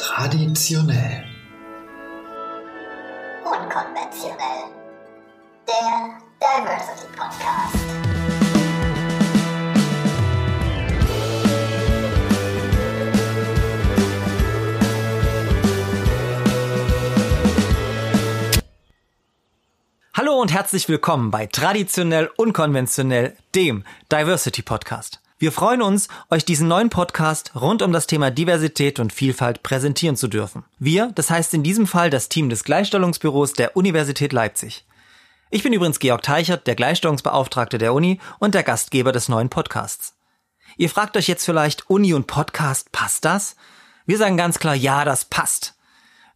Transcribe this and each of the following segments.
Traditionell. Unkonventionell. Der Diversity Podcast. Hallo und herzlich willkommen bei Traditionell Unkonventionell, dem Diversity Podcast. Wir freuen uns, euch diesen neuen Podcast rund um das Thema Diversität und Vielfalt präsentieren zu dürfen. Wir, das heißt in diesem Fall das Team des Gleichstellungsbüros der Universität Leipzig. Ich bin übrigens Georg Teichert, der Gleichstellungsbeauftragte der Uni und der Gastgeber des neuen Podcasts. Ihr fragt euch jetzt vielleicht, Uni und Podcast, passt das? Wir sagen ganz klar, ja, das passt.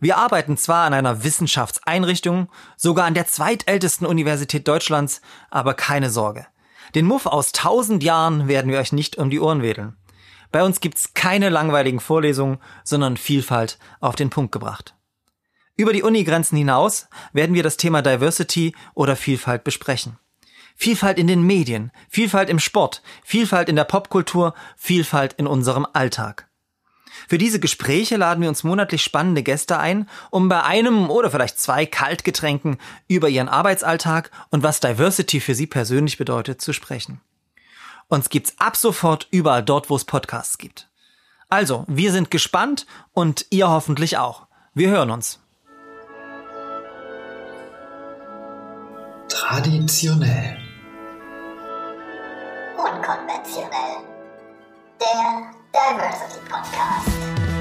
Wir arbeiten zwar an einer Wissenschaftseinrichtung, sogar an der zweitältesten Universität Deutschlands, aber keine Sorge. Den Muff aus tausend Jahren werden wir euch nicht um die Ohren wedeln. Bei uns gibt's keine langweiligen Vorlesungen, sondern Vielfalt auf den Punkt gebracht. Über die Unigrenzen hinaus werden wir das Thema Diversity oder Vielfalt besprechen. Vielfalt in den Medien, Vielfalt im Sport, Vielfalt in der Popkultur, Vielfalt in unserem Alltag. Für diese Gespräche laden wir uns monatlich spannende Gäste ein, um bei einem oder vielleicht zwei Kaltgetränken über ihren Arbeitsalltag und was Diversity für sie persönlich bedeutet zu sprechen. Uns gibt's ab sofort überall dort, wo es Podcasts gibt. Also, wir sind gespannt und ihr hoffentlich auch. Wir hören uns. Traditionell. Unkonventionell. Der Diversity Podcast.